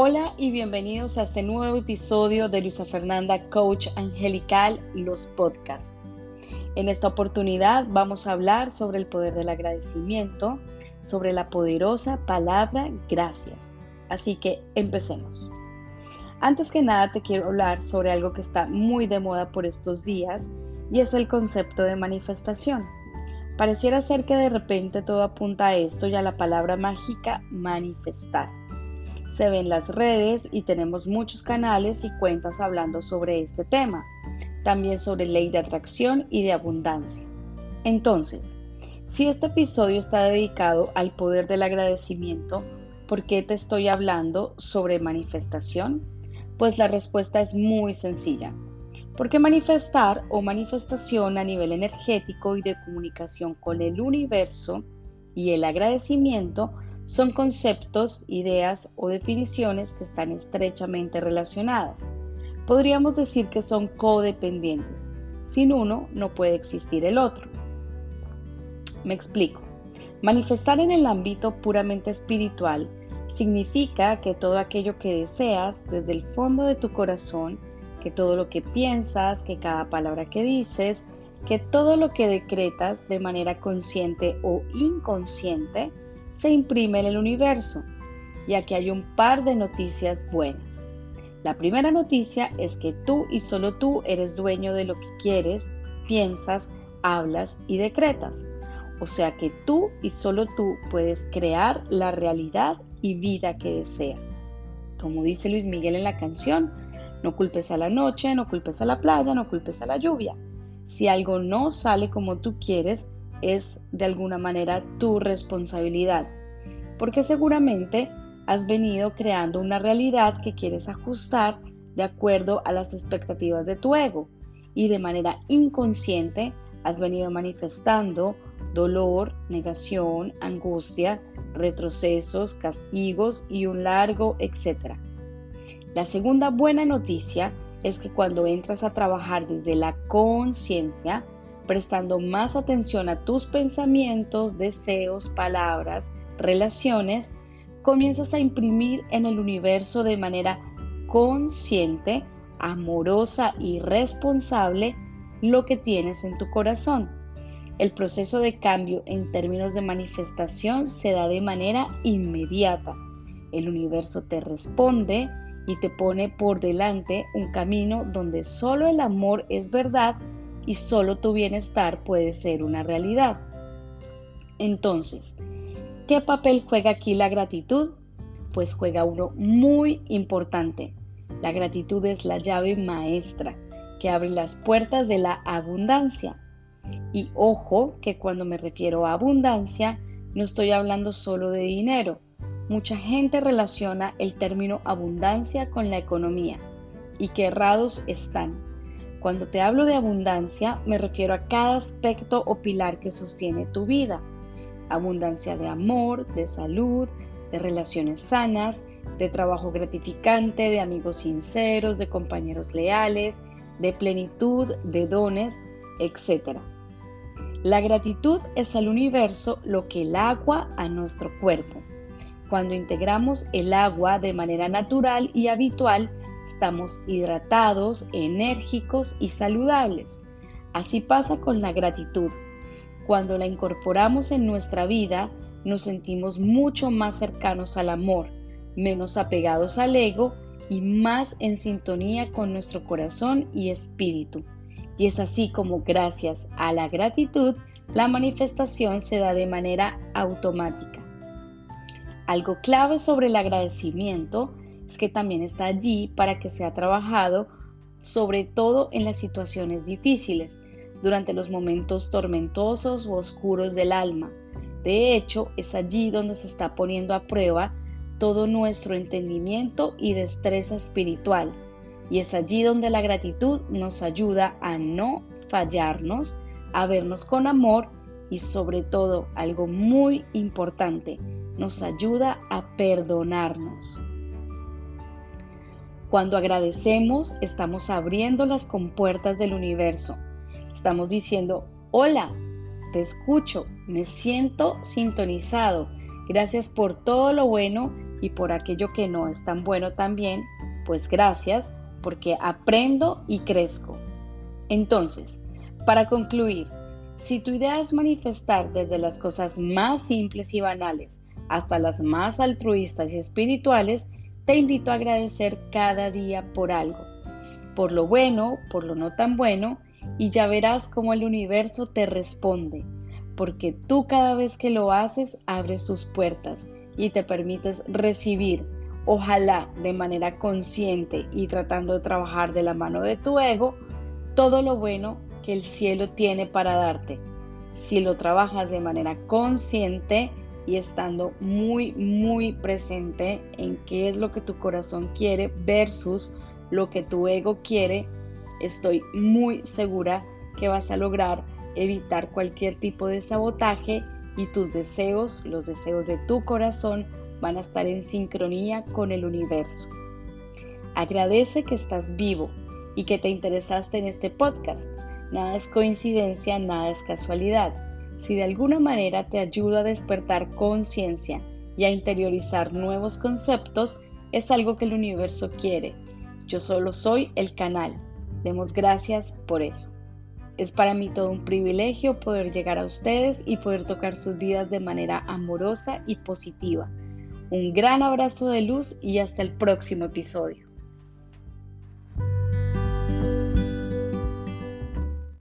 Hola y bienvenidos a este nuevo episodio de Luisa Fernanda Coach Angelical, los podcasts. En esta oportunidad vamos a hablar sobre el poder del agradecimiento, sobre la poderosa palabra gracias. Así que empecemos. Antes que nada te quiero hablar sobre algo que está muy de moda por estos días y es el concepto de manifestación. Pareciera ser que de repente todo apunta a esto y a la palabra mágica manifestar se ven las redes y tenemos muchos canales y cuentas hablando sobre este tema, también sobre ley de atracción y de abundancia. Entonces, si este episodio está dedicado al poder del agradecimiento, ¿por qué te estoy hablando sobre manifestación? Pues la respuesta es muy sencilla. Porque manifestar o manifestación a nivel energético y de comunicación con el universo y el agradecimiento son conceptos, ideas o definiciones que están estrechamente relacionadas. Podríamos decir que son codependientes. Sin uno no puede existir el otro. Me explico. Manifestar en el ámbito puramente espiritual significa que todo aquello que deseas desde el fondo de tu corazón, que todo lo que piensas, que cada palabra que dices, que todo lo que decretas de manera consciente o inconsciente, se imprime en el universo. Y aquí hay un par de noticias buenas. La primera noticia es que tú y solo tú eres dueño de lo que quieres, piensas, hablas y decretas. O sea que tú y solo tú puedes crear la realidad y vida que deseas. Como dice Luis Miguel en la canción, no culpes a la noche, no culpes a la playa, no culpes a la lluvia. Si algo no sale como tú quieres, es de alguna manera tu responsabilidad, porque seguramente has venido creando una realidad que quieres ajustar de acuerdo a las expectativas de tu ego y de manera inconsciente has venido manifestando dolor, negación, angustia, retrocesos, castigos y un largo etcétera. La segunda buena noticia es que cuando entras a trabajar desde la conciencia, prestando más atención a tus pensamientos, deseos, palabras, relaciones, comienzas a imprimir en el universo de manera consciente, amorosa y responsable lo que tienes en tu corazón. El proceso de cambio en términos de manifestación se da de manera inmediata. El universo te responde y te pone por delante un camino donde solo el amor es verdad y solo tu bienestar puede ser una realidad. Entonces, ¿qué papel juega aquí la gratitud? Pues juega uno muy importante. La gratitud es la llave maestra que abre las puertas de la abundancia. Y ojo que cuando me refiero a abundancia, no estoy hablando solo de dinero. Mucha gente relaciona el término abundancia con la economía y que errados están. Cuando te hablo de abundancia, me refiero a cada aspecto o pilar que sostiene tu vida. Abundancia de amor, de salud, de relaciones sanas, de trabajo gratificante, de amigos sinceros, de compañeros leales, de plenitud, de dones, etc. La gratitud es al universo lo que el agua a nuestro cuerpo. Cuando integramos el agua de manera natural y habitual, estamos hidratados, enérgicos y saludables. Así pasa con la gratitud. Cuando la incorporamos en nuestra vida, nos sentimos mucho más cercanos al amor, menos apegados al ego y más en sintonía con nuestro corazón y espíritu. Y es así como gracias a la gratitud, la manifestación se da de manera automática. Algo clave sobre el agradecimiento que también está allí para que sea trabajado, sobre todo en las situaciones difíciles, durante los momentos tormentosos o oscuros del alma. De hecho, es allí donde se está poniendo a prueba todo nuestro entendimiento y destreza espiritual. Y es allí donde la gratitud nos ayuda a no fallarnos, a vernos con amor y sobre todo algo muy importante, nos ayuda a perdonarnos. Cuando agradecemos, estamos abriendo las compuertas del universo. Estamos diciendo, hola, te escucho, me siento sintonizado. Gracias por todo lo bueno y por aquello que no es tan bueno también, pues gracias porque aprendo y crezco. Entonces, para concluir, si tu idea es manifestar desde las cosas más simples y banales hasta las más altruistas y espirituales, te invito a agradecer cada día por algo, por lo bueno, por lo no tan bueno, y ya verás cómo el universo te responde, porque tú cada vez que lo haces abres sus puertas y te permites recibir, ojalá de manera consciente y tratando de trabajar de la mano de tu ego, todo lo bueno que el cielo tiene para darte. Si lo trabajas de manera consciente y estando muy, muy presente en qué es lo que tu corazón quiere versus lo que tu ego quiere, estoy muy segura que vas a lograr evitar cualquier tipo de sabotaje y tus deseos, los deseos de tu corazón, van a estar en sincronía con el universo. Agradece que estás vivo y que te interesaste en este podcast. Nada es coincidencia, nada es casualidad. Si de alguna manera te ayuda a despertar conciencia y a interiorizar nuevos conceptos, es algo que el universo quiere. Yo solo soy el canal. Demos gracias por eso. Es para mí todo un privilegio poder llegar a ustedes y poder tocar sus vidas de manera amorosa y positiva. Un gran abrazo de luz y hasta el próximo episodio.